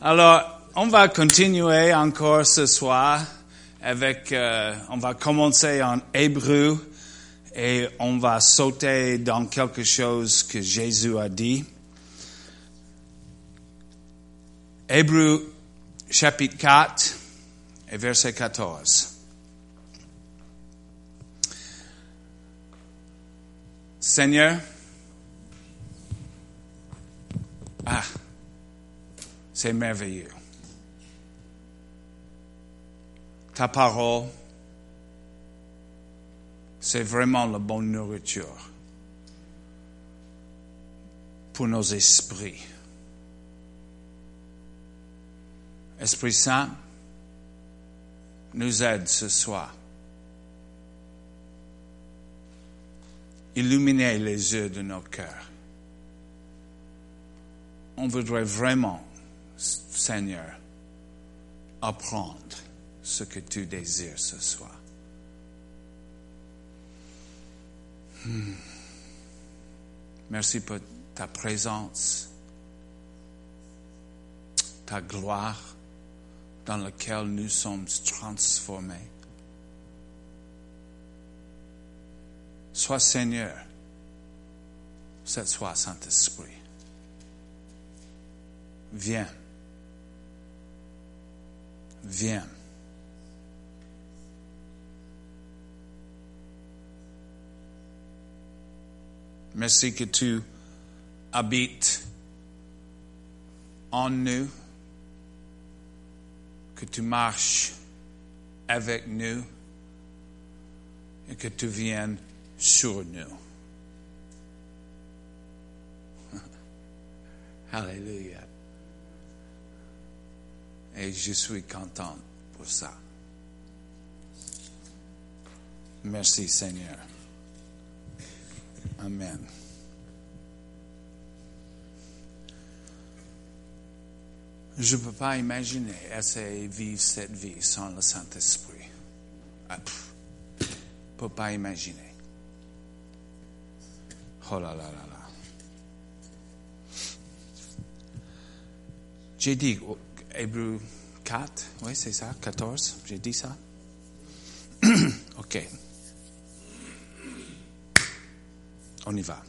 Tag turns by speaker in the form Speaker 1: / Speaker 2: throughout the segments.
Speaker 1: Alors, on va continuer encore ce soir avec, euh, on va commencer en hébreu et on va sauter dans quelque chose que Jésus a dit. Hébreu chapitre 4 et verset 14. Seigneur, ah, c'est merveilleux. Ta parole, c'est vraiment la bonne nourriture pour nos esprits. Esprit Saint, nous aide ce soir. Illuminez les yeux de nos cœurs. On voudrait vraiment, Seigneur, apprendre ce que tu désires ce soir. Hmm. Merci pour ta présence, ta gloire dans laquelle nous sommes transformés. Sois Seigneur, cette soir Saint-Esprit. Viens. Viens. Merci que tu habites en nous, que tu marches avec nous et que tu viennes sur nous. Alléluia. Et je suis content pour ça. Merci Seigneur. Amen. Je ne peux pas imaginer essayer de vivre cette vie sans le Saint-Esprit. Je ne peux pas imaginer. Oh là là là là. J'ai dit, Hébreu 4, oui, c'est ça, 14, j'ai dit ça. OK. On y va.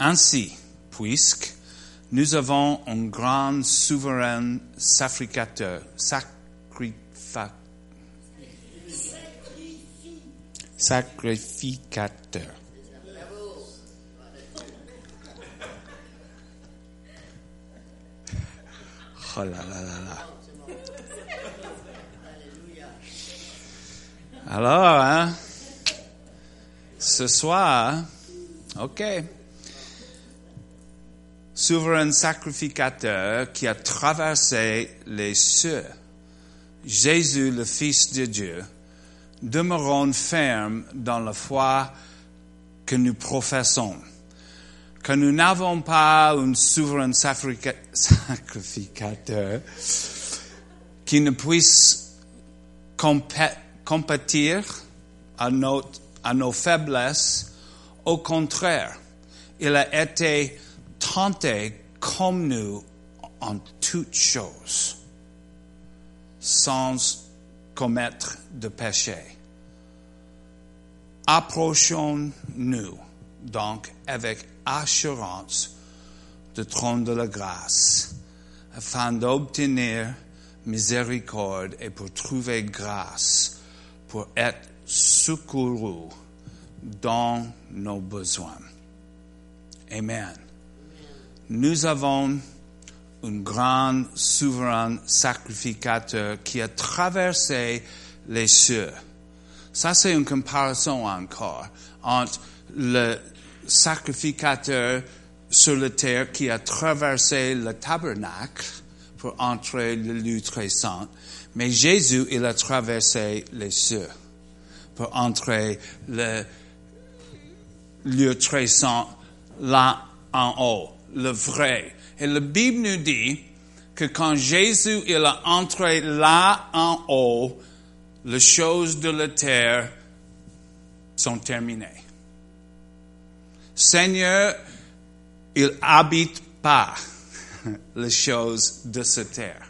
Speaker 1: Ainsi, puisque nous avons un grand souverain sacrificateur, sacrificateur, sacrificateur. Oh. Alors, hein, ce soir, OK. Souverain sacrificateur qui a traversé les cieux, Jésus, le Fils de Dieu, demeurons fermes dans la foi que nous professons que nous n'avons pas un souverain sacrificateur qui ne puisse compétir à, à nos faiblesses. Au contraire, il a été tenté comme nous en toutes choses, sans commettre de péché. Approchons-nous donc avec assurance du trône de la grâce, afin d'obtenir miséricorde et pour trouver grâce, pour être secouru dans nos besoins. Amen. Nous avons un grand souverain sacrificateur qui a traversé les cieux. Ça, c'est une comparaison encore entre le sacrificateur sur la terre qui a traversé le tabernacle pour entrer le lieu très saint. Mais Jésus, il a traversé les cieux pour entrer le lieu très saint là en haut, le vrai. Et la Bible nous dit que quand Jésus, il a entré là en haut, les choses de la terre sont terminées. Seigneur, il habite pas les choses de cette terre.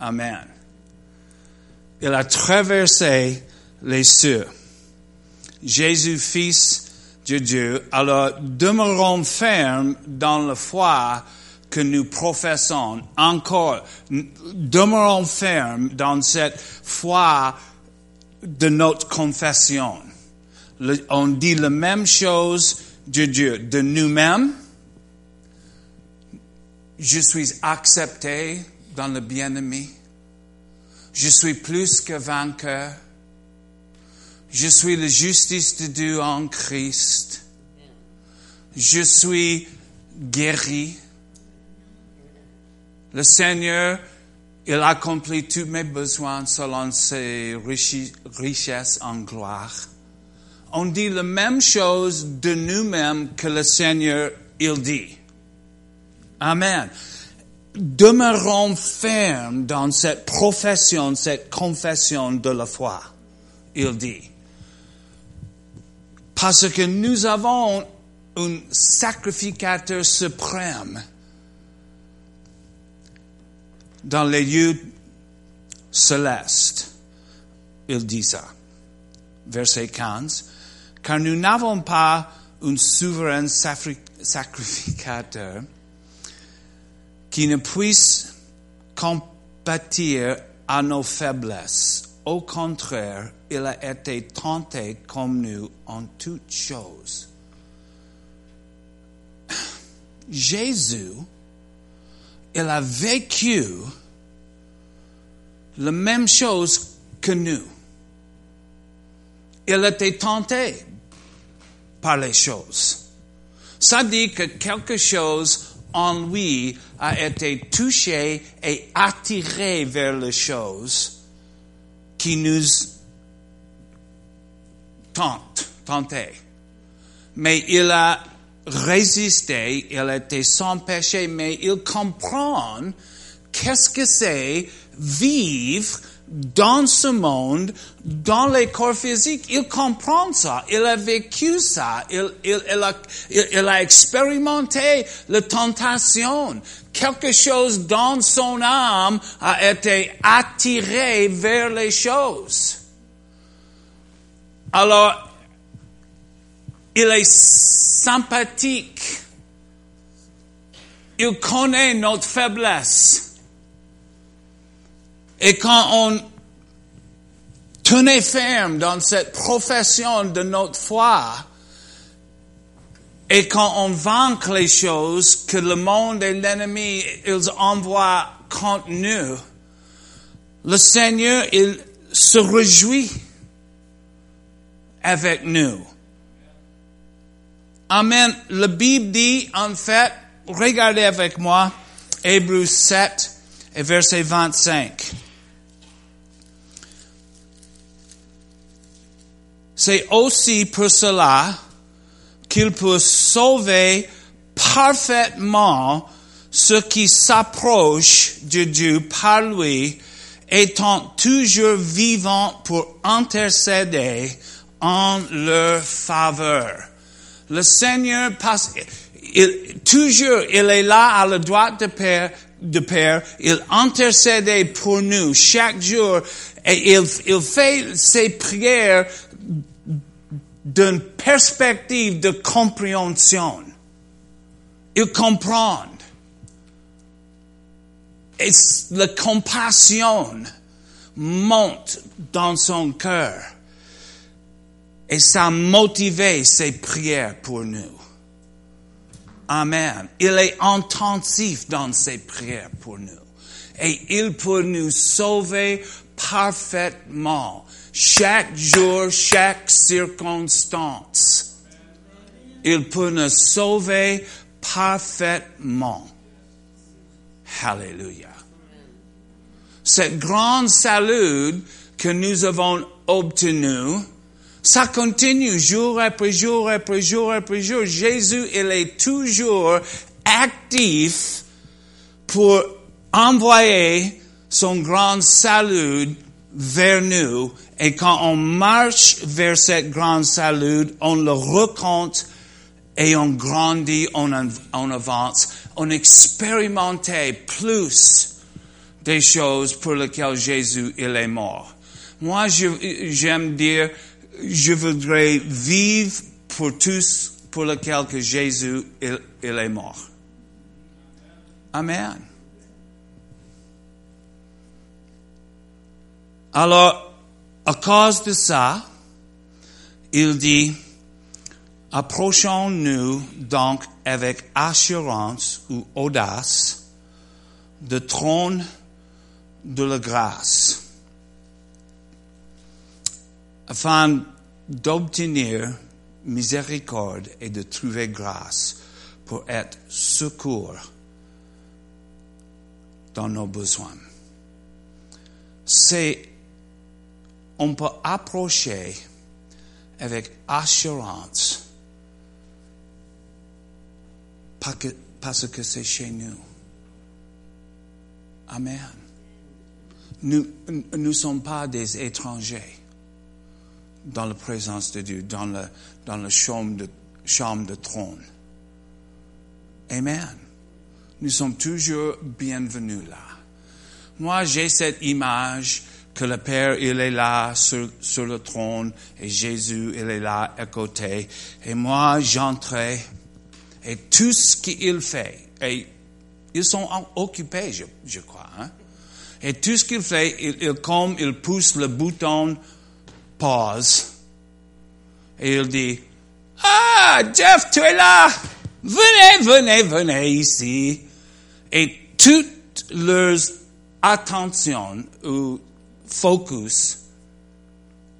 Speaker 1: Amen. Il a traversé les cieux. Jésus, Fils de Dieu, alors demeurons fermes dans la foi que nous professons. Encore, demeurons fermes dans cette foi de notre confession. on dit la même chose de Dieu, de nous-mêmes. Je suis accepté dans le bien-aimé. Je suis plus que vainqueur. Je suis la justice de Dieu en Christ. Je suis guéri. Le Seigneur, il accomplit tous mes besoins selon ses richesses en gloire. On dit la même chose de nous-mêmes que le Seigneur, il dit. Amen. Demeurons fermes dans cette profession, cette confession de la foi, il dit. Parce que nous avons un sacrificateur suprême dans les lieux célestes. Il dit ça. Verset 15. Car nous n'avons pas un souverain sacrificateur qui ne puisse compatir à nos faiblesses. Au contraire, il a été tenté comme nous en toutes choses. Jésus il a vécu la même chose que nous. Il été tenté par les choses. Ça dit que quelque chose en lui a été touché et attiré vers les choses qui nous tentent, tentés. Mais il a résister, il était sans péché, mais il comprend qu'est-ce que c'est vivre dans ce monde, dans les corps physiques. Il comprend ça, il a vécu ça, il, il, a expérimenté la tentation. Quelque chose dans son âme a été attiré vers les choses. Alors, il est sympathique. Il connaît notre faiblesse. Et quand on tenait ferme dans cette profession de notre foi, et quand on vaincre les choses que le monde et l'ennemi, ils envoient contre nous, le Seigneur, il se réjouit avec nous. Amen. La Bible dit, en fait, regardez avec moi, Hébreux 7 et verset 25. C'est aussi pour cela qu'il peut sauver parfaitement ceux qui s'approchent de Dieu par lui, étant toujours vivants pour intercéder en leur faveur. Le Seigneur passe, il, toujours, il est là à la droite de Père, de Père, il intercède pour nous chaque jour et il, il fait ses prières d'une perspective de compréhension. Il comprend. Et la compassion monte dans son cœur. Et ça a motivé ses prières pour nous. Amen. Il est intensif dans ses prières pour nous. Et il peut nous sauver parfaitement. Chaque jour, chaque circonstance. Il peut nous sauver parfaitement. Hallelujah. Cette grande salut que nous avons obtenu, ça continue jour après jour après jour après jour. Jésus, il est toujours actif pour envoyer son grand salut vers nous. Et quand on marche vers cette grand salut, on le raconte et on grandit, on, avance. on expérimentait plus des choses pour lesquelles Jésus il est mort. Moi, j'aime dire, je voudrais vivre pour tous pour lesquels que Jésus il est mort. Amen. Alors, à cause de ça, il dit, approchons-nous donc avec assurance ou audace de trône de la grâce, afin d'obtenir miséricorde et de trouver grâce pour être secours dans nos besoins. On peut approcher avec assurance parce que c'est chez nous. Amen. Nous ne sommes pas des étrangers dans la présence de Dieu, dans dans la de, chambre de trône. Amen. Nous sommes toujours bienvenus là. Moi, j'ai cette image que le Père, il est là sur, sur le trône et Jésus, il est là à côté. Et moi, j'entrais et tout ce qu'il fait, et ils sont occupés, je, je crois, hein? Et tout ce qu'il fait, il, il, comme il pousse le bouton pause, et il dit, ah, Jeff, tu es là! Venez, venez, venez ici. Et toute leur attention ou focus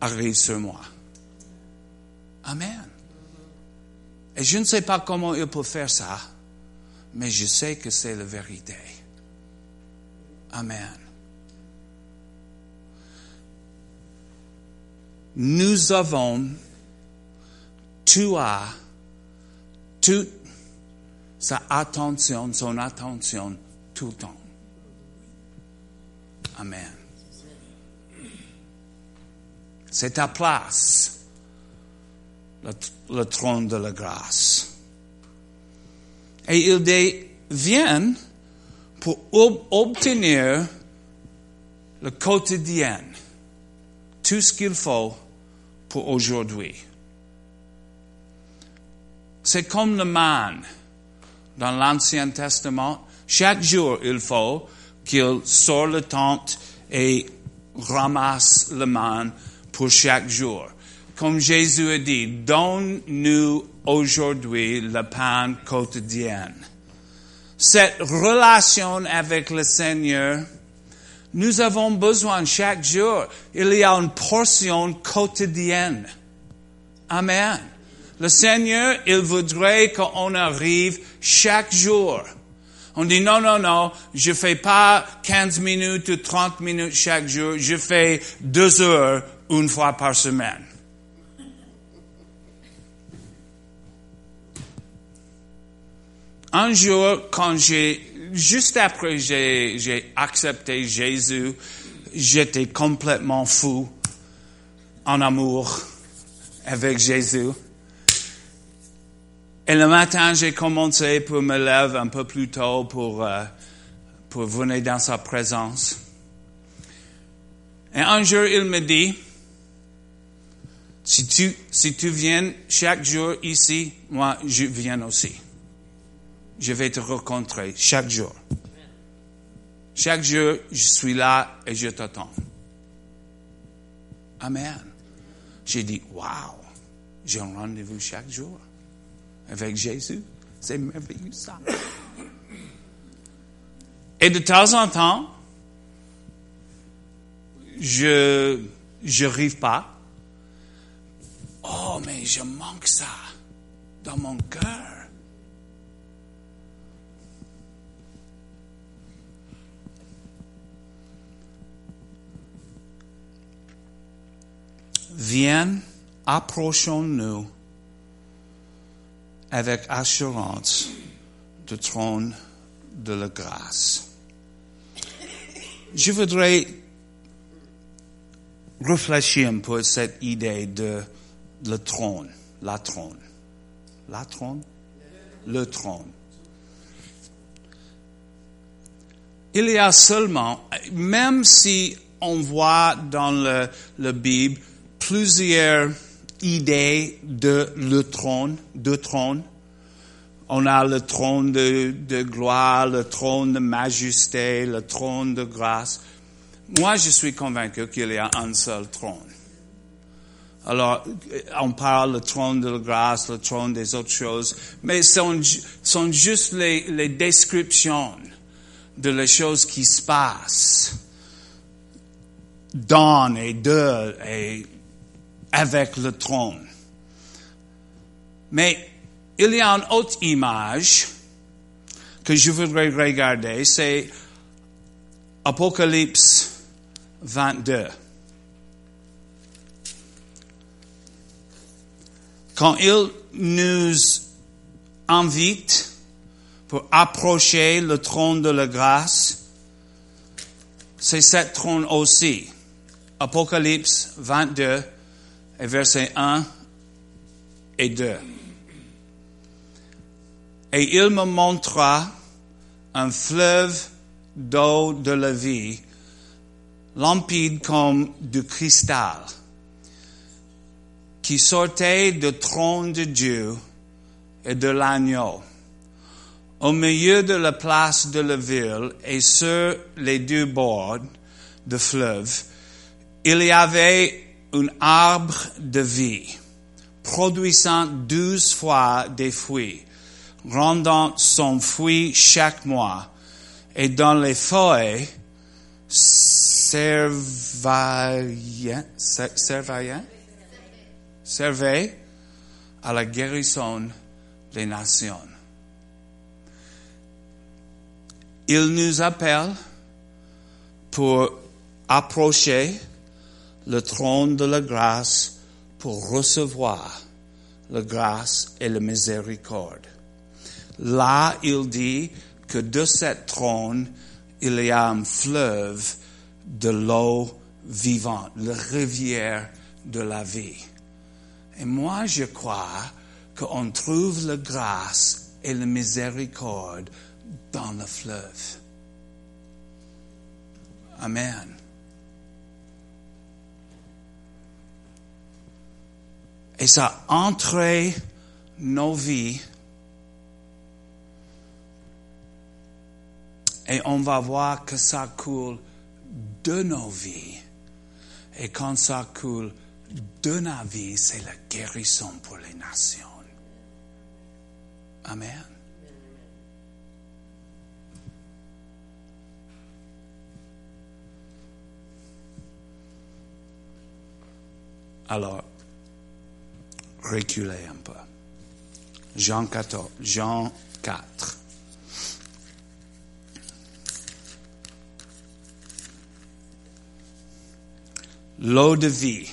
Speaker 1: arrive sur moi. Amen. Et je ne sais pas comment il peut faire ça, mais je sais que c'est la vérité. Amen. Nous avons, tu as, toute sa attention, son attention tout le temps. Amen. C'est ta place le, trône de la grâce. Et ils viennent pour obtenir le quotidien, tout ce qu'il faut pour aujourd'hui. C'est comme le man dans l'Ancien Testament. Chaque jour, il faut qu'il sorte le tente et ramasse le man pour chaque jour comme Jésus a dit, donne-nous aujourd'hui le pain quotidien. Cette relation avec le Seigneur, nous avons besoin chaque jour. Il y a une portion quotidienne. Amen. Le Seigneur, il voudrait qu'on arrive chaque jour. On dit non, non, non, je fais pas 15 minutes ou 30 minutes chaque jour, je fais deux heures une fois par semaine. un jour, quand j'ai, juste après j'ai, j'ai accepté Jésus, j'étais complètement fou en amour avec Jésus. Et le matin, j'ai commencé pour me lever un peu plus tôt pour, euh, pour venir dans sa présence. Et un jour, il me dit, si tu, viens chaque jour ici, moi, je viens aussi je vais te rencontrer chaque jour. Chaque jour, je suis là et je t'attends. Amen. J'ai dit, wow, j'ai un rendez-vous chaque jour avec Jésus. C'est merveilleux ça. Et de temps en temps, je, je rive pas. Oh, mais je manque ça dans mon cœur. viens, approchons-nous avec assurance du trône de la grâce. Je voudrais réfléchir un peu à cette idée de le trône, la trône. La trône? Le trône. il y a seulement, même si on voit dans le, le Bible plusieurs idées de le trône, de trône, on a le trône de, de, gloire, le trône de majesté, le trône de grâce. Moi, je suis convaincu qu'il y a un seul trône. Alors, on parle le trône de la grâce, le trône des autres choses, mais ce sont, sont juste les, les descriptions de les choses qui se passent dans et de et avec le trône. Mais il y a une autre image que je voudrais regarder, c'est Apocalypse 22. Quand il nous invite pour approcher le trône de la grâce, c'est cet trône aussi. Apocalypse 22 et versets 1 et 2. Et il me montra un fleuve d'eau de la vie, limpide comme du cristal, qui sortait du trône de Dieu et de l'agneau. Au milieu de la place de la ville et sur les deux bords du fleuve, il y avait un arbre de vie, produisant douze fois des fruits, rendant son fruit chaque mois, et dans les feuilles servaient, servaient à la guérison des nations. Il nous appelle pour approcher le trône de la grâce pour recevoir la grâce et la miséricorde. Là, il dit que de cette trône, il y a un fleuve de l'eau vivante, la rivière de la vie. Et moi, je crois qu'on trouve la grâce et la miséricorde dans le fleuve. Amen. Et ça entré nos vies. Et on va voir que ça coule de nos vies. Et quand ça coule de nos vies, c'est la guérison pour les nations. Amen. Alors, reculer un peu. Jean 14, Jean 4. L'eau de vie.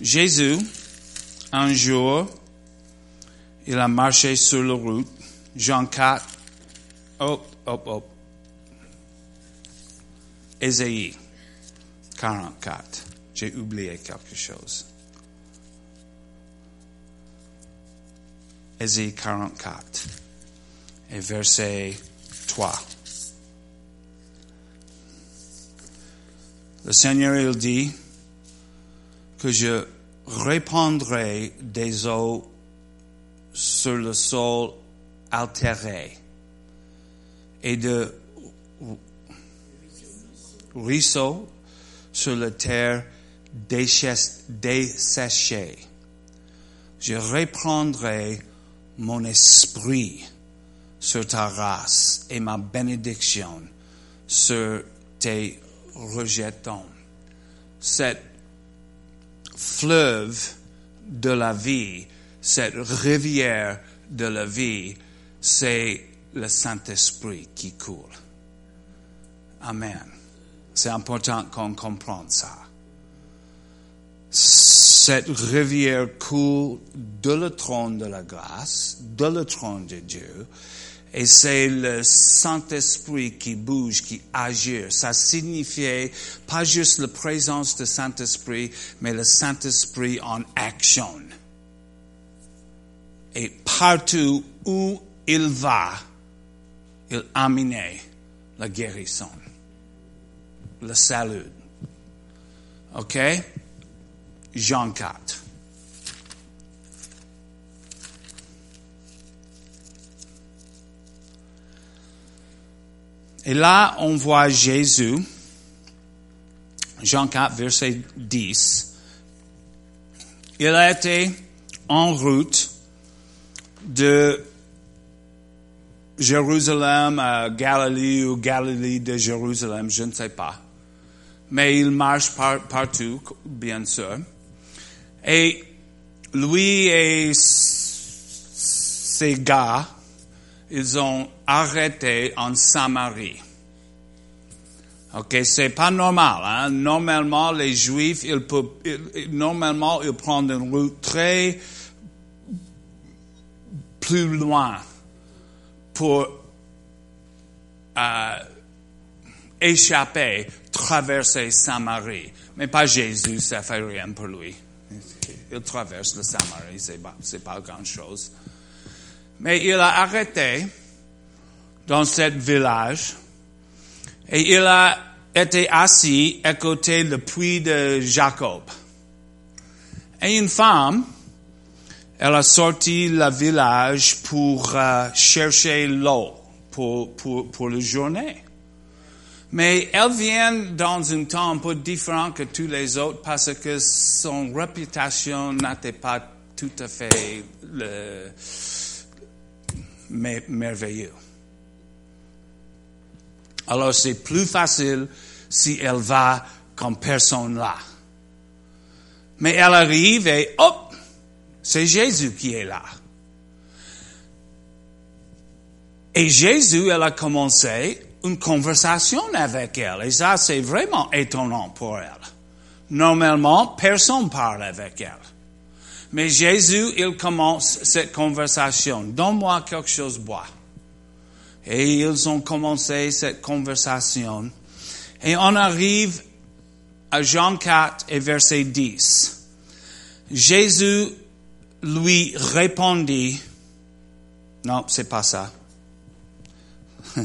Speaker 1: Jésus, un jour, il a marché sur la route. Jean 4. Hop, hop, hop. Ésaïe 44. J'ai oublié quelque chose. Ésaïe 44 et verset 3. Le Seigneur, il dit que je répandrai des eaux sur le sol altéré et de ruisseaux sur la terre desséché. Je reprendrai mon esprit sur ta race et ma bénédiction sur tes rejetons. Cette fleuve de la vie, cette rivière de la vie, c'est le Saint-Esprit qui coule. Amen. C'est important qu'on comprenne ça cette rivière coule de le trône de la grâce, de le trône de Dieu, et c'est le Saint-Esprit qui bouge, qui agit. Ça signifiait pas juste la présence du Saint-Esprit, mais le Saint-Esprit en action. Et partout où il va, il a amené la guérison, le salut. OK? Jean 4. Et là, on voit Jésus, Jean 4, verset 10. Il a été en route de Jérusalem à Galilée ou Galilée de Jérusalem, je ne sais pas. Mais il marche partout, bien sûr. Et lui et ses gars, ils ont arrêté en Samarie. Ok, c'est pas normal. Hein? Normalement, les Juifs, ils normalement, ils prennent une route très plus loin pour euh, échapper, traverser Samarie. Mais pas Jésus, ça fait rien pour lui. Il traverse le Samarie, c'est pas, c'est pas grand chose. Mais il a arrêté dans ce village et il a été assis à côté du puits de Jacob. Et une femme, elle a sorti le village pour euh, chercher l'eau pour, pour, pour la journée. Mais elle vient dans un temps un peu différent que tous les autres parce que son réputation n'était pas tout à fait le, merveilleux. Alors c'est plus facile si elle va comme personne là. Mais elle arrive et hop, c'est Jésus qui est là. Et Jésus, elle a commencé une conversation avec elle. Et ça, c'est vraiment étonnant pour elle. Normalement, personne parle avec elle. Mais Jésus, il commence cette conversation. Donne-moi quelque chose à boire. Et ils ont commencé cette conversation. Et on arrive à Jean 4 et verset 10. Jésus lui répondit, non, c'est pas ça.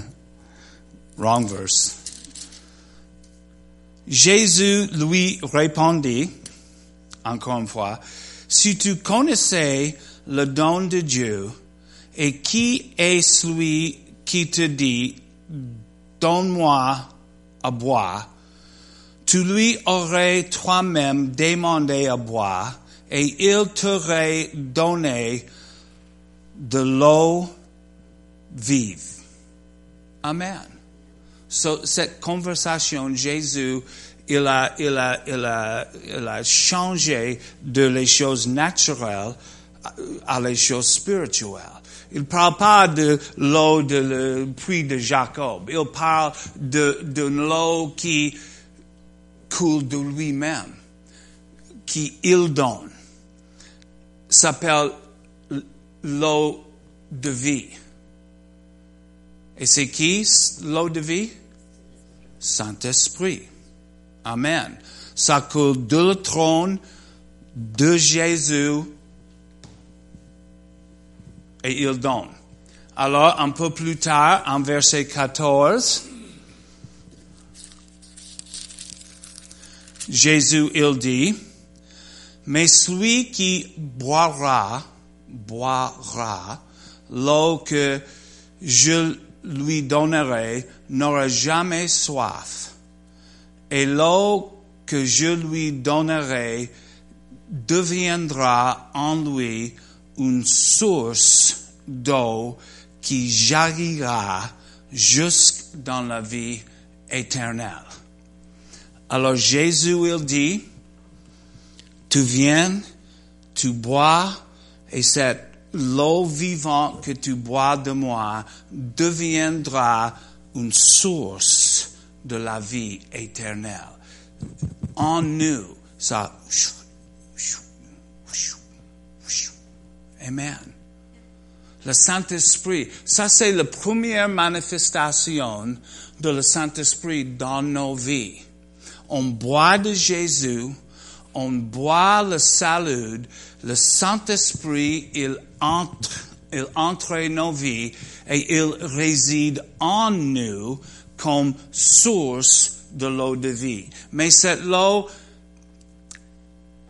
Speaker 1: Wrong verse. Jésus lui répondit, encore une fois, si tu connaissais le don de Dieu et qui est celui qui te dit, donne-moi à boire, tu lui aurais toi-même demandé à boire et il t'aurait donné de l'eau vive. Amen. So, cette conversation, Jésus, il a, il a, il a, il a changé de les choses naturelles à les choses spirituelles. Il parle pas de l'eau de le puits de Jacob. Il parle de, de l'eau qui coule de lui-même, qui il donne. S'appelle l'eau de vie. Et c'est qui l'eau de vie? Saint-Esprit. Amen. Ça coule de le trône de Jésus et il donne. Alors, un peu plus tard, en verset 14, Jésus, il dit, mais celui qui boira, boira l'eau que je lui donnerai n'aura jamais soif. Et l'eau que je lui donnerai deviendra en lui une source d'eau qui jaillira jusque dans la vie éternelle. Alors Jésus, il dit, tu viens, tu bois, et cette l'eau vivante que tu bois de moi deviendra une source de la vie éternelle. En nous, ça Amen. Le Saint-Esprit, ça c'est la première manifestation de le Saint-Esprit dans nos vies. On boit de Jésus, on boit le salut, le Saint-Esprit, il entre il entre nos vies et il réside en nous comme source de l'eau de vie. Mais cette eau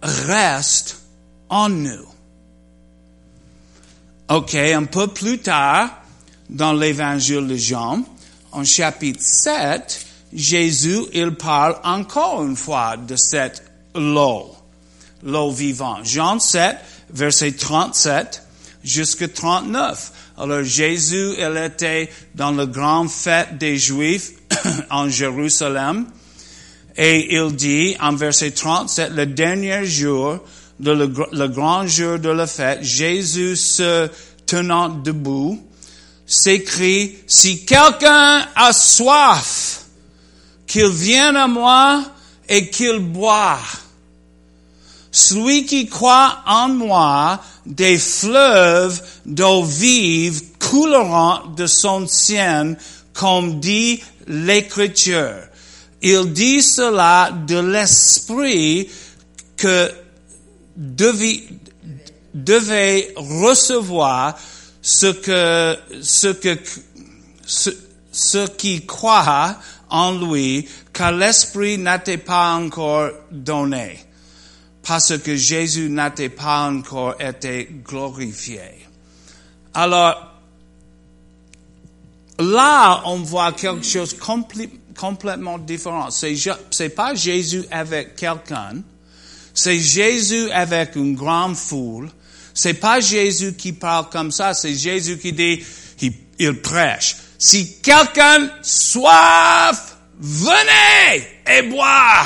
Speaker 1: reste en nous. OK, un peu plus tard, dans l'évangile de Jean, en chapitre 7, Jésus, il parle encore une fois de cette eau, l'eau vivante. Jean 7, verset 37 jusqu'à 39. Alors Jésus, il était dans la grande fête des Juifs en Jérusalem. Et il dit en verset 37, le dernier jour, de le, le grand jour de la fête, Jésus se tenant debout, s'écrie, si quelqu'un a soif, qu'il vienne à moi et qu'il boit. Celui qui croit en moi, des fleuves d'eau vive couleront de son sien, comme dit l'Écriture. Il dit cela de l'esprit que devait, devait recevoir ce que, ce que, ce, ce qui croit en lui, car l'esprit n'était pas encore donné parce que Jésus n'était pas encore été glorifié. Alors, là, on voit quelque chose complètement différent. C'est, pas Jésus avec quelqu'un, c'est Jésus avec une grande foule. C'est pas Jésus qui parle comme ça, c'est Jésus qui dit, il, il prêche. Si quelqu'un soif, venez et bois.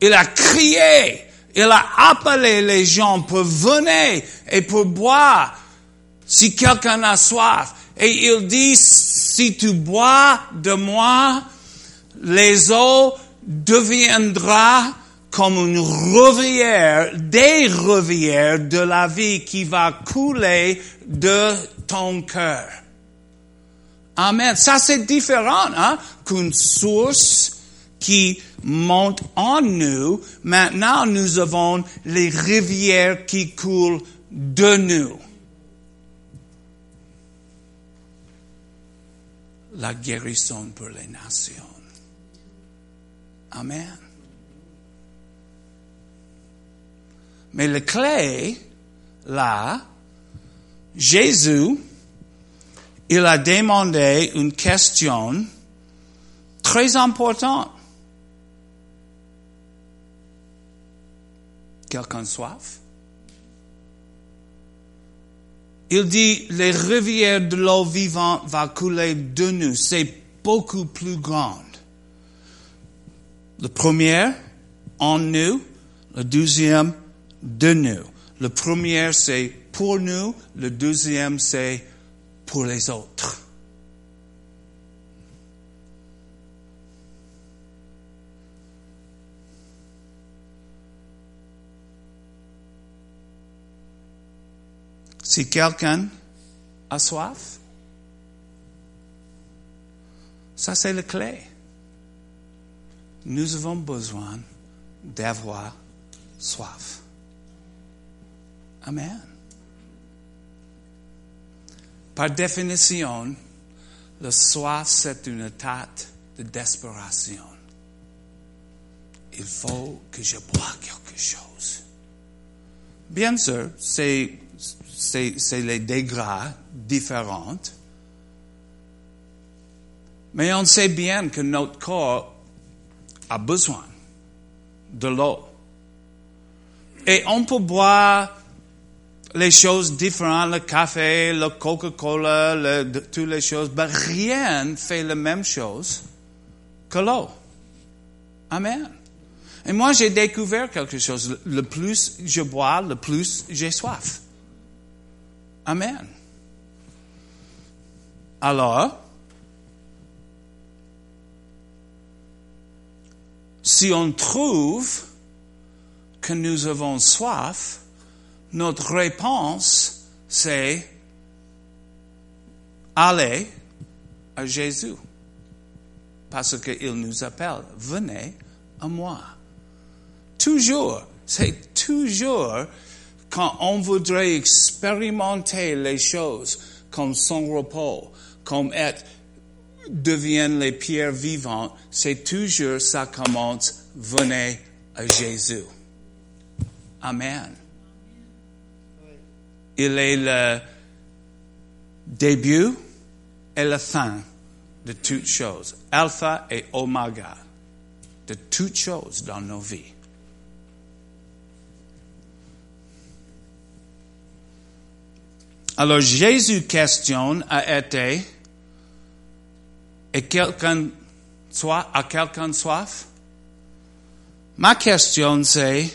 Speaker 1: Il a crié, il a appelé les gens pour venir et pour boire si quelqu'un a soif. Et il dit, si tu bois de moi, les eaux deviendront comme une rivière, des rivières de la vie qui va couler de ton cœur. Amen. Ça c'est différent hein, qu'une source qui monte en nous, maintenant nous avons les rivières qui coulent de nous. La guérison pour les nations. Amen. Mais la clé, là, Jésus, il a demandé une question très importante. Quelqu'un soif? Il dit, les rivières de l'eau vivante vont couler de nous. C'est beaucoup plus grand. Le premier, en nous. Le deuxième, de nous. Le premier, c'est pour nous. Le deuxième, c'est pour les autres. Si quelqu'un a soif, ça c'est la clé. Nous avons besoin d'avoir soif. Amen. Par définition, le soif, c'est une état de desperation. Il faut que je bois quelque chose. Bien sûr, c'est c'est les degrés différents. Mais on sait bien que notre corps a besoin de l'eau. Et on peut boire les choses différentes, le café, le Coca-Cola, toutes les choses, mais rien ne fait la même chose que l'eau. Amen. Et moi, j'ai découvert quelque chose. Le plus je bois, le plus j'ai soif. Amen. Alors, si on trouve que nous avons soif, notre réponse, c'est aller à Jésus. Parce qu'il nous appelle, venez à moi. Toujours, c'est toujours quand on voudrait expérimenter les choses comme son repos, comme être, deviennent les pierres vivantes, c'est toujours ça commence, venez à Jésus. Amen. Il est le début et la fin de toutes choses. Alpha et Omega de toutes choses dans nos vies. Alors Jésus questionne a été, et quelqu'un soit, a quelqu'un soif? Ma question c'est,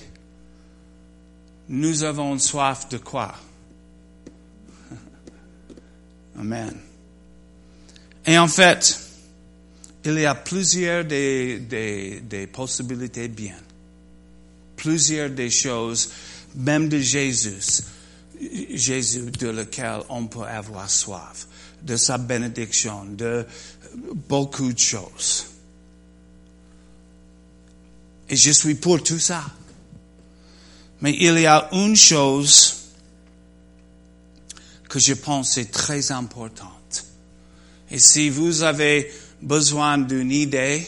Speaker 1: nous avons soif de quoi? Amen. Et en fait, il y a plusieurs des, des, des possibilités bien. Plusieurs des choses, même de Jésus, Jésus de lequel on peut avoir soif, de sa bénédiction, de beaucoup de choses. Et je suis pour tout ça. Mais il y a une chose que je pense est très importante. Et si vous avez besoin d'une idée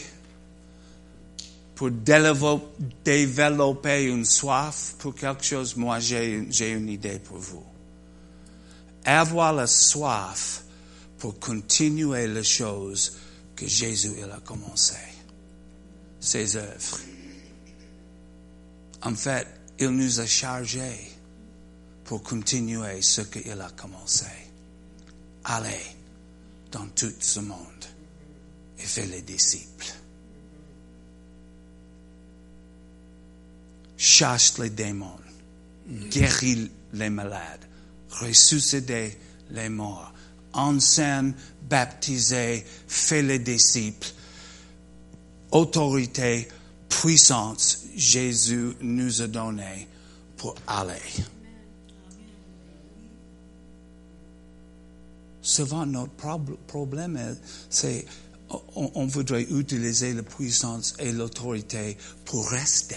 Speaker 1: pour développer une soif pour quelque chose, moi j'ai une idée pour vous. Avoir la soif pour continuer les choses que Jésus il a commencé, ses œuvres. En fait, il nous a chargés pour continuer ce qu'il a commencé. Allez dans tout ce monde et fait les disciples. Chasse les démons, guéris les malades, ressusciter les morts, enseigne, baptiser, fait les disciples. Autorité, puissance, Jésus nous a donné pour aller. Souvent, notre problème, c'est on, on voudrait utiliser la puissance et l'autorité pour rester.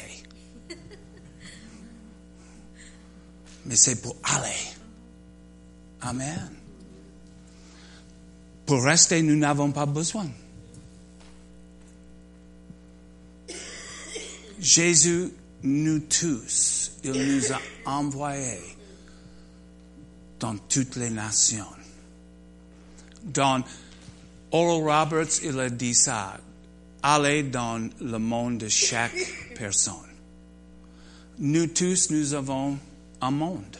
Speaker 1: Mais c'est pour aller. Amen. Pour rester, nous n'avons pas besoin. Jésus, nous tous, il nous a envoyés dans toutes les nations. Dans Oral Roberts, il a dit ça. Allez dans le monde de chaque personne. Nous tous, nous avons un monde.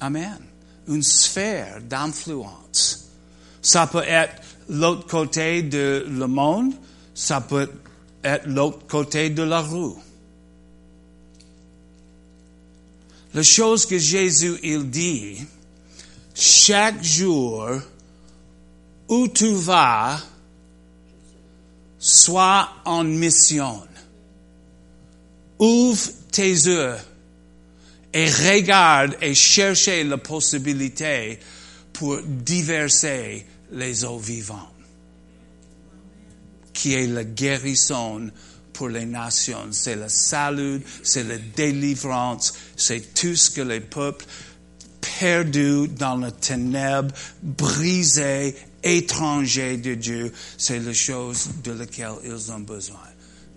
Speaker 1: Amen. Une sphère d'influence. Ça peut être l'autre côté de le monde, ça peut être l'autre côté de la rue. La chose que Jésus, il dit, chaque jour, où tu vas, sois en mission. Ouvre tes yeux et regarde et cherche la possibilité pour diverser les eaux vivantes, qui est la guérison pour les nations. C'est le salut, c'est la délivrance, c'est tout ce que les peuples perdus dans le ténèbre, brisés étrangers de Dieu, c'est la chose de laquelle ils ont besoin.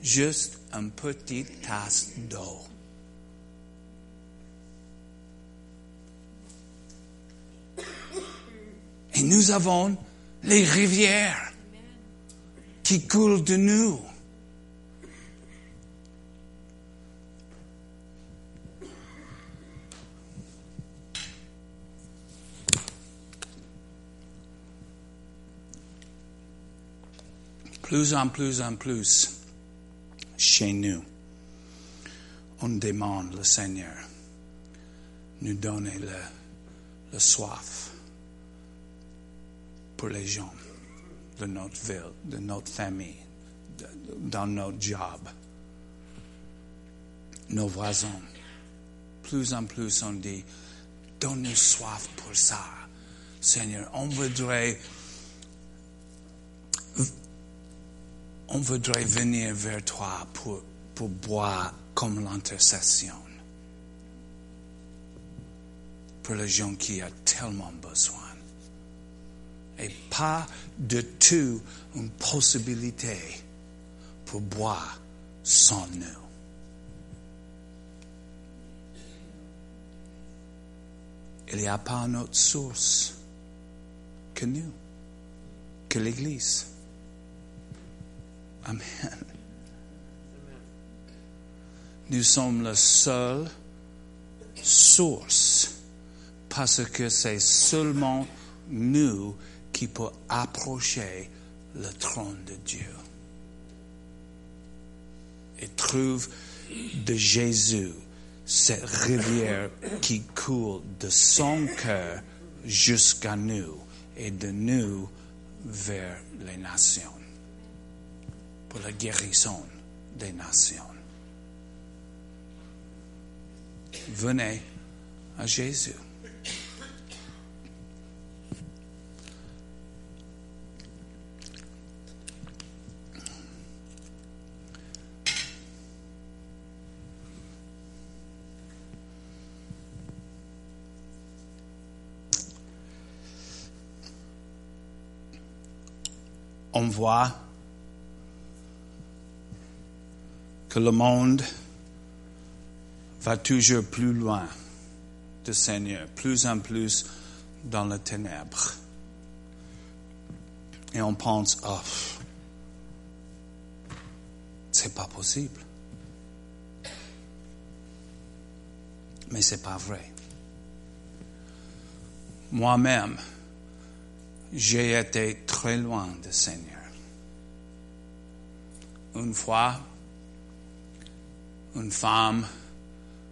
Speaker 1: Juste une petite tasse d'eau. Et nous avons les rivières qui coulent de nous. plus en plus en plus chez nous, on demande le Seigneur nous donner le, le soif pour les gens de notre ville, de notre famille, dans notre job, nos voisins. Plus en plus on dit, donne-nous soif pour ça. Seigneur, on voudrait on voudrait venir vers toi pour, pour boire comme l'intercession. pour les gens qui ont tellement besoin. Et pas de tout une possibilité pour boire sans nous. Il n'y a pas une autre source que nous, que l'Église. Amen. Nous sommes la seule source parce que c'est seulement nous qui peut approcher le trône de Dieu et trouve de Jésus cette rivière qui coule de son cœur jusqu'à nous et de nous vers les nations pour la guérison des nations. Venez à Jésus. On voit que le monde va toujours plus loin du Seigneur, plus en plus dans les ténèbres. Et on pense, oh, c'est pas possible. Mais c'est pas vrai. Moi-même, j'ai été très loin du Seigneur. Une fois, une femme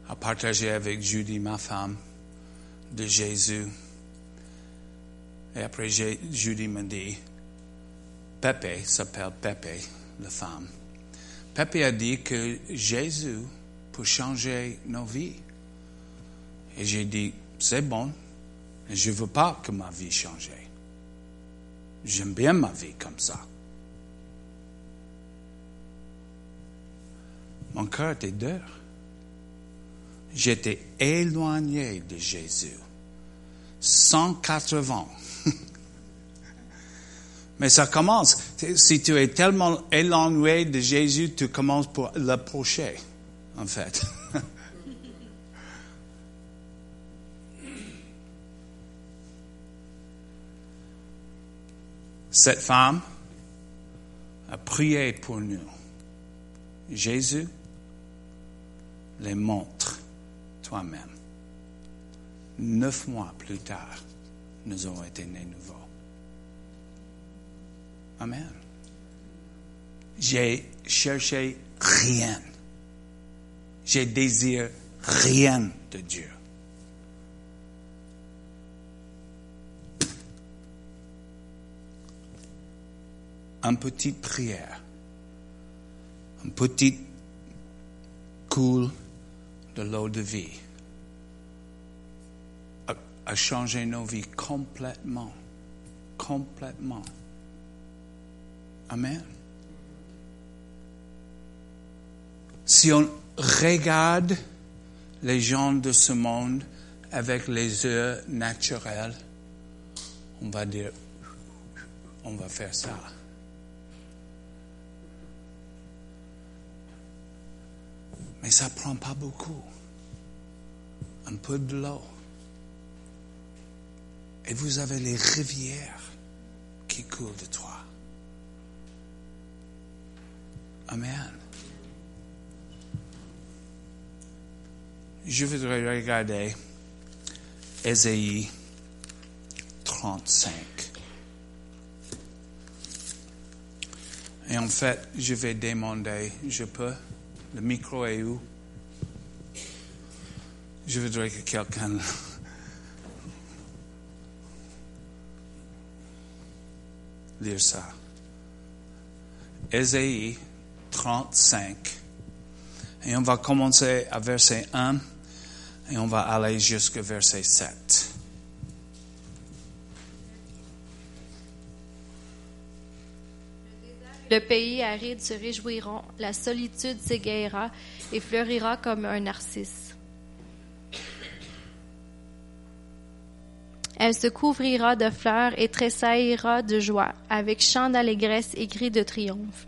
Speaker 1: a partagé avec Judy, ma femme, de Jésus. Et après, Judy m'a dit, Pepe s'appelle Pepe, la femme. Pepe a dit que Jésus peut changer nos vies. Et j'ai dit, c'est bon, je ne veux pas que ma vie change. J'aime bien ma vie comme ça. Mon cœur était dur. J'étais éloigné de Jésus. 180. Mais ça commence. Si tu es tellement éloigné de Jésus, tu commences pour l'approcher, en fait. Cette femme a prié pour nous. Jésus les montre toi-même. Neuf mois plus tard, nous avons été nés nouveaux. Amen. J'ai cherché rien. J'ai désiré rien de Dieu. Une petite prière, une petite coule de l'eau de vie a, a changé nos vies complètement, complètement. Amen. Si on regarde les gens de ce monde avec les yeux naturels, on va dire, on va faire ça. Mais ça prend pas beaucoup. Un peu de l'eau. Et vous avez les rivières qui coulent de toi. Amen. Je voudrais regarder Ésaïe 35. Et en fait, je vais demander, je peux? Le micro est où? Je voudrais que quelqu'un lire ça. Ésaïe 35. Et on va commencer à verset 1 et on va aller jusqu'au verset 7.
Speaker 2: Le pays aride se réjouiront, la solitude s'égayera et fleurira comme un narcisse. Elle se couvrira de fleurs et tressaillira de joie, avec chant d'allégresse et cris de triomphe.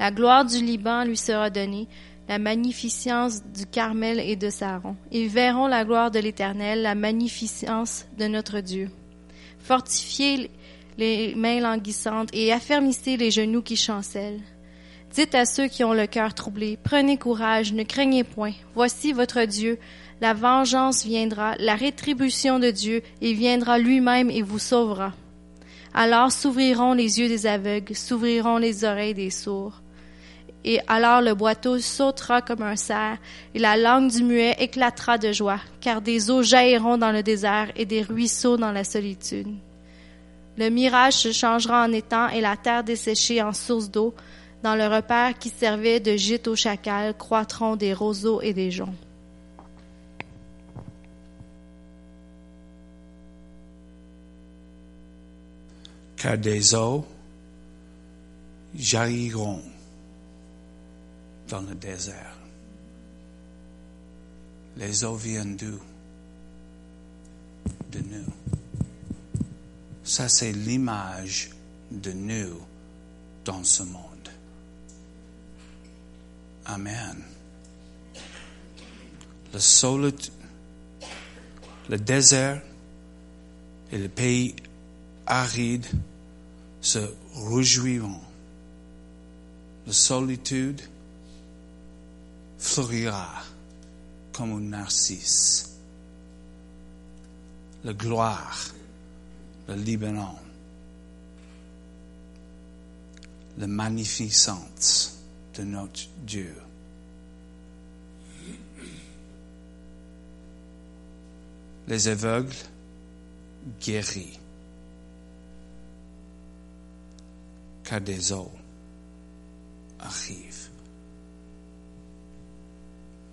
Speaker 2: La gloire du Liban lui sera donnée, la magnificence du Carmel et de Saron. Ils verront la gloire de l'Éternel, la magnificence de notre Dieu. Fortifiez les mains languissantes et affermissez les genoux qui chancellent. Dites à ceux qui ont le cœur troublé, prenez courage, ne craignez point. Voici votre Dieu. La vengeance viendra, la rétribution de Dieu, il viendra lui-même et vous sauvera. Alors s'ouvriront les yeux des aveugles, s'ouvriront les oreilles des sourds. Et alors le boiteau sautera comme un cerf, et la langue du muet éclatera de joie, car des eaux jailliront dans le désert et des ruisseaux dans la solitude. Le mirage se changera en étang et la terre desséchée en source d'eau. Dans le repère qui servait de gîte aux chacals croîtront des roseaux et des joncs.
Speaker 1: car des eaux jailliront dans le désert. Les eaux viennent d'où? De nous. Ça, c'est l'image de nous dans ce monde. Amen. Le solitude, le désert et le pays aride se réjouiront. La solitude fleurira comme un narcisse. La gloire, le Libanon, la magnificence de notre Dieu. Les aveugles guéris. car des eaux arrivent.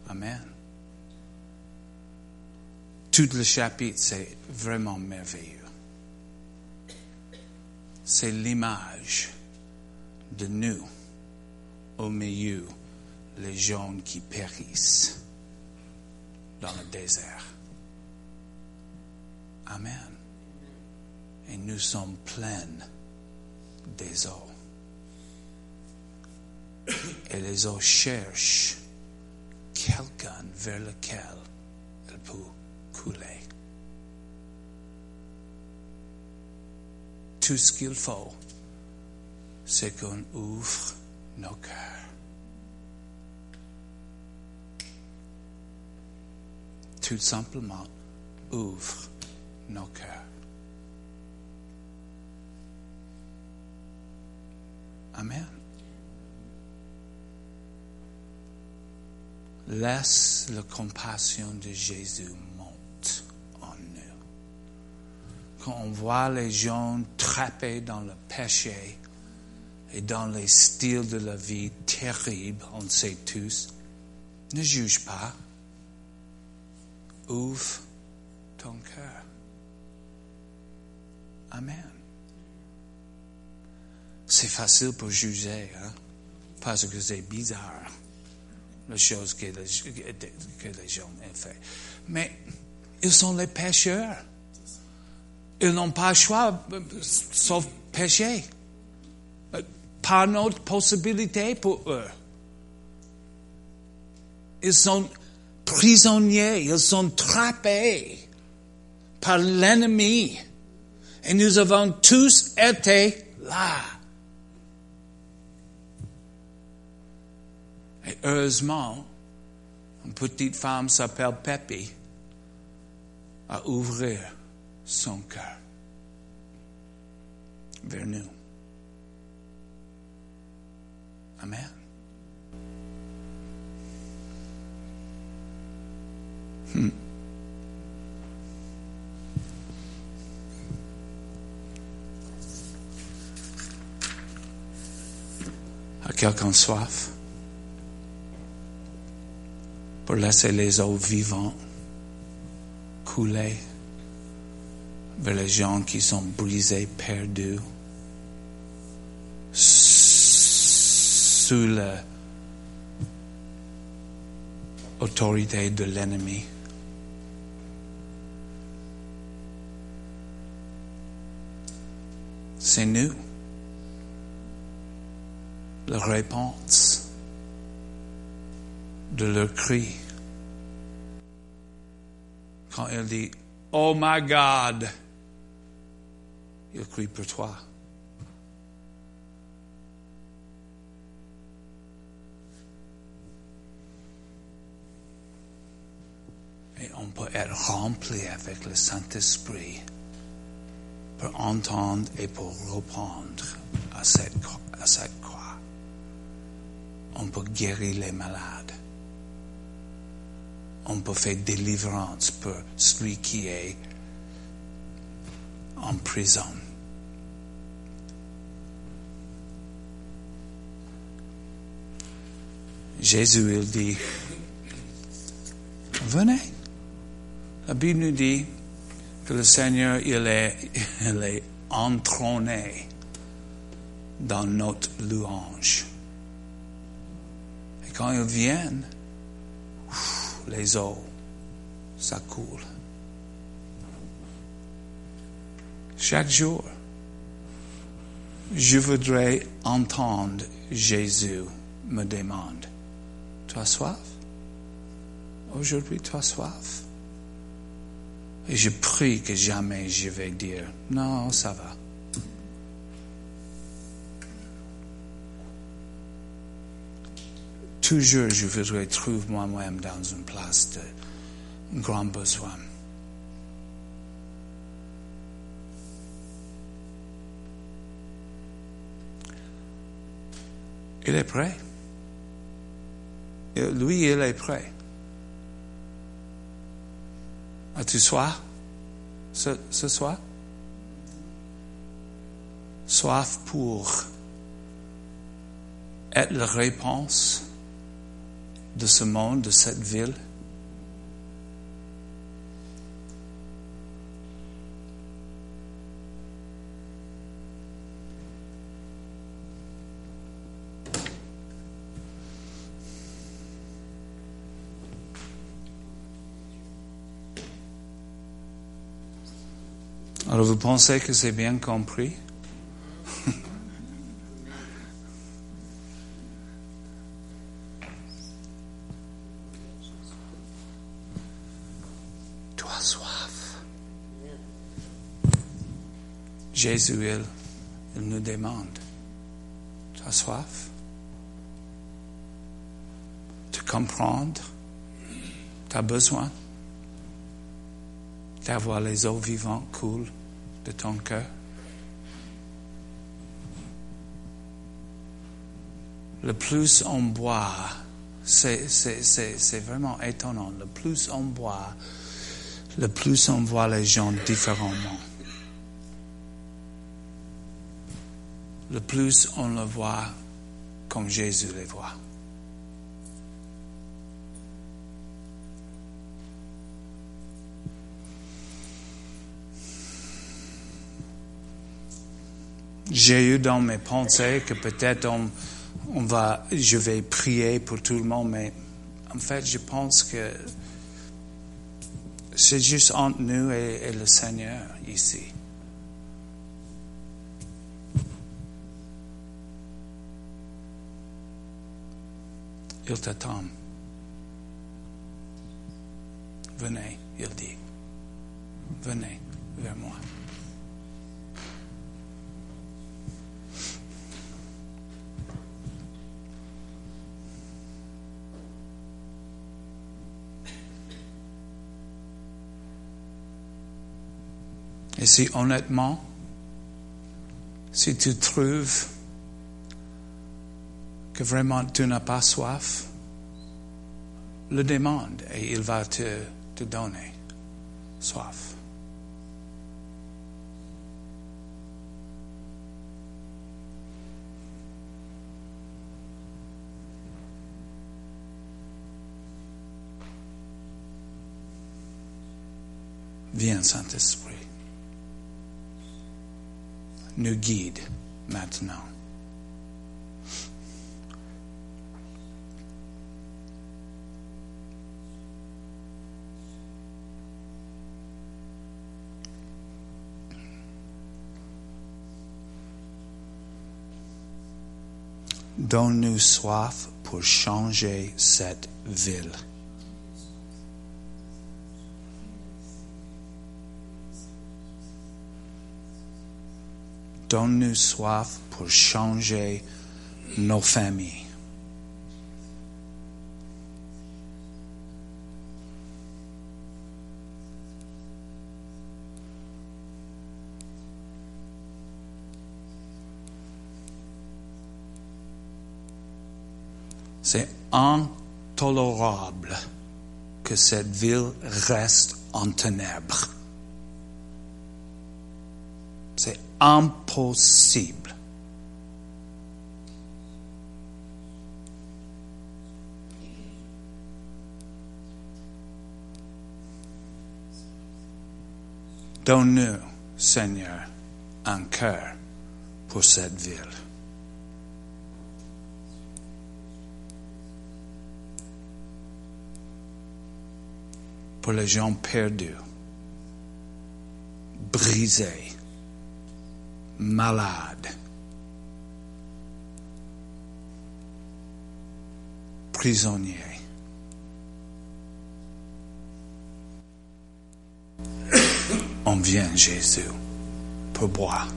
Speaker 1: Amen. Tout le chapitre, c'est vraiment merveilleux. C'est l'image de nous au milieu, les gens qui périssent dans le désert. Amen. Et nous sommes pleins des eaux. Et les eaux cherchent quelqu'un vers lequel elles peuvent couler. Tout ce qu'il faut, c'est qu'on ouvre nos cœurs. Tout simplement, ouvre nos cœurs. Amen. Laisse la compassion de Jésus Quand on voit les gens trappés dans le péché et dans les styles de la vie terribles, on sait tous, ne juge pas. Ouvre ton cœur. Amen. C'est facile pour juger, hein? parce que c'est bizarre, les choses que les, que les gens ont fait. Mais ils sont les pécheurs. Ils n'ont pas choix sauf pécher. Pas d'autre possibilité pour eux. Ils sont prisonniers, ils sont trappés par l'ennemi. Et nous avons tous été là. Et heureusement, une petite femme s'appelle Pepe à ouvrir son cœur vers nous. Amen. Hmm. A quelqu'un soif? pour laisser les eaux vivantes couler vers les gens qui sont brisés, perdus, sous l'autorité de l'ennemi. c'est nous. La réponse de leur cri. Quand il dit, Oh my God, il crie pour toi. Et on peut être rempli avec le Saint-Esprit pour entendre et pour répondre à cette, à cette croix. On peut guérir les malades. On peut faire délivrance pour celui qui est en prison. Jésus, il dit, venez. La Bible nous dit que le Seigneur, il est, il entrôné dans notre louange. Et quand il vient, les eaux, ça coule. Chaque jour, je voudrais entendre Jésus me demander, tu as soif? Aujourd'hui, tu as soif? Et je prie que jamais je vais dire, non, ça va. Toujours, je voudrais trouver moi-même dans une place de grand besoin. Il est prêt? Lui, il est prêt. As-tu soif? Ce, ce soir? Soif pour être la réponse de ce monde, de cette ville? Alors vous pensez que c'est bien compris? tu as soif. Jésus, il, il nous demande, tu as soif? De comprendre, tu as besoin? D'avoir les eaux vivantes couler de ton cœur. Le plus on boit, c'est vraiment étonnant. Le plus on boit, le plus on voit les gens différemment. Le plus on le voit comme Jésus les voit. J'ai eu dans mes pensées que peut-être on, va, je vais prier pour tout le monde, mais en fait, je pense que c'est juste entre nous et le Seigneur ici. Il t'attend. Venez, il dit. Venez vers moi. Et si honnêtement, si tu trouves que vraiment tu n'as pas soif, le demande et il va te, te donner soif. Viens, Saint-Esprit nous guide maintenant. Donne-nous soif pour changer cette ville. Donne-nous soif pour changer nos familles. C'est intolérable que cette ville reste en ténèbres. C'est impossible. Donne-nous, Seigneur, un cœur pour cette ville. Pour les gens perdus, brisés, malades, prisonniers. On vient, Jésus, pour boire.